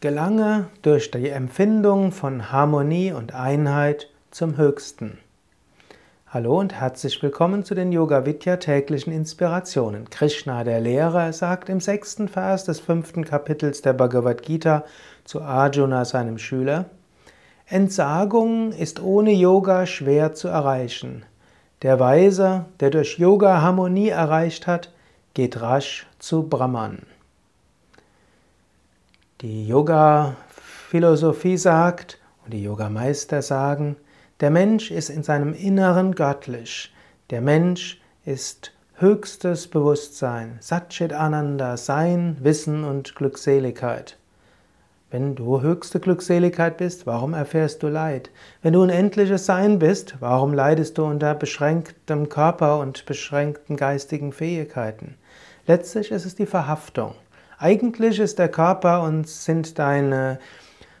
Gelange durch die Empfindung von Harmonie und Einheit zum Höchsten. Hallo und herzlich willkommen zu den Yoga Vidya täglichen Inspirationen. Krishna, der Lehrer, sagt im sechsten Vers des fünften Kapitels der Bhagavad Gita zu Arjuna, seinem Schüler, Entsagung ist ohne Yoga schwer zu erreichen. Der Weise, der durch Yoga Harmonie erreicht hat, geht rasch zu Brahman. Die Yoga-Philosophie sagt und die Yogameister sagen, der Mensch ist in seinem Inneren göttlich. Der Mensch ist höchstes Bewusstsein, Satchit Ananda, Sein, Wissen und Glückseligkeit. Wenn du höchste Glückseligkeit bist, warum erfährst du Leid? Wenn du unendliches Sein bist, warum leidest du unter beschränktem Körper und beschränkten geistigen Fähigkeiten? Letztlich ist es die Verhaftung. Eigentlich ist der Körper und sind deine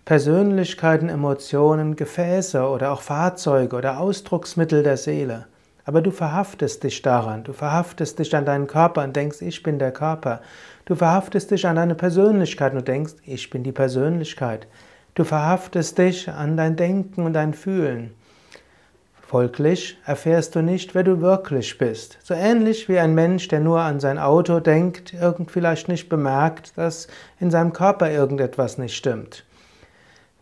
Persönlichkeiten, Emotionen Gefäße oder auch Fahrzeuge oder Ausdrucksmittel der Seele. Aber du verhaftest dich daran, du verhaftest dich an deinen Körper und denkst, ich bin der Körper. Du verhaftest dich an deine Persönlichkeit und denkst, ich bin die Persönlichkeit. Du verhaftest dich an dein Denken und dein Fühlen. Folglich erfährst du nicht, wer du wirklich bist. So ähnlich wie ein Mensch, der nur an sein Auto denkt, irgend vielleicht nicht bemerkt, dass in seinem Körper irgendetwas nicht stimmt.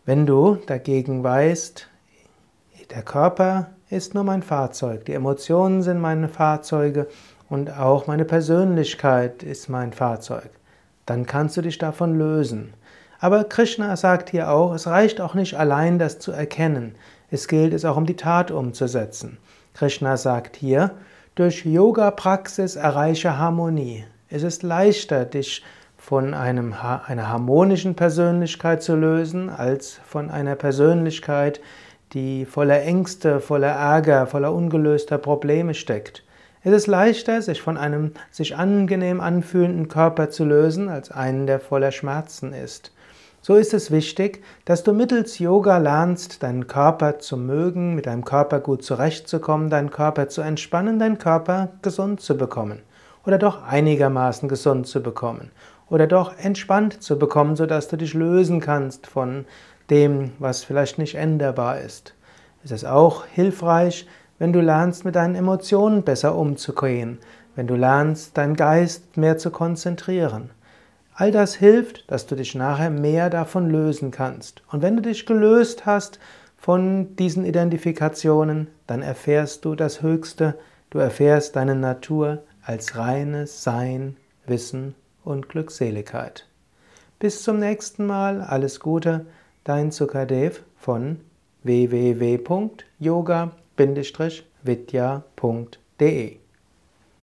Wenn du dagegen weißt, der Körper ist nur mein Fahrzeug, die Emotionen sind meine Fahrzeuge und auch meine Persönlichkeit ist mein Fahrzeug, dann kannst du dich davon lösen. Aber Krishna sagt hier auch, es reicht auch nicht allein, das zu erkennen. Es gilt es auch um die Tat umzusetzen. Krishna sagt hier, durch Yoga-Praxis erreiche Harmonie. Es ist leichter, dich von einem, einer harmonischen Persönlichkeit zu lösen, als von einer Persönlichkeit, die voller Ängste, voller Ärger, voller ungelöster Probleme steckt. Es ist leichter, sich von einem sich angenehm anfühlenden Körper zu lösen, als einen, der voller Schmerzen ist. So ist es wichtig, dass du mittels Yoga lernst, deinen Körper zu mögen, mit deinem Körper gut zurechtzukommen, deinen Körper zu entspannen, deinen Körper gesund zu bekommen oder doch einigermaßen gesund zu bekommen oder doch entspannt zu bekommen, sodass du dich lösen kannst von dem, was vielleicht nicht änderbar ist. Es ist auch hilfreich, wenn du lernst, mit deinen Emotionen besser umzugehen, wenn du lernst, deinen Geist mehr zu konzentrieren. All das hilft, dass du dich nachher mehr davon lösen kannst. Und wenn du dich gelöst hast von diesen Identifikationen, dann erfährst du das Höchste, du erfährst deine Natur als reines Sein, Wissen und Glückseligkeit. Bis zum nächsten Mal, alles Gute, dein Sukadev von www.yoga-vidya.de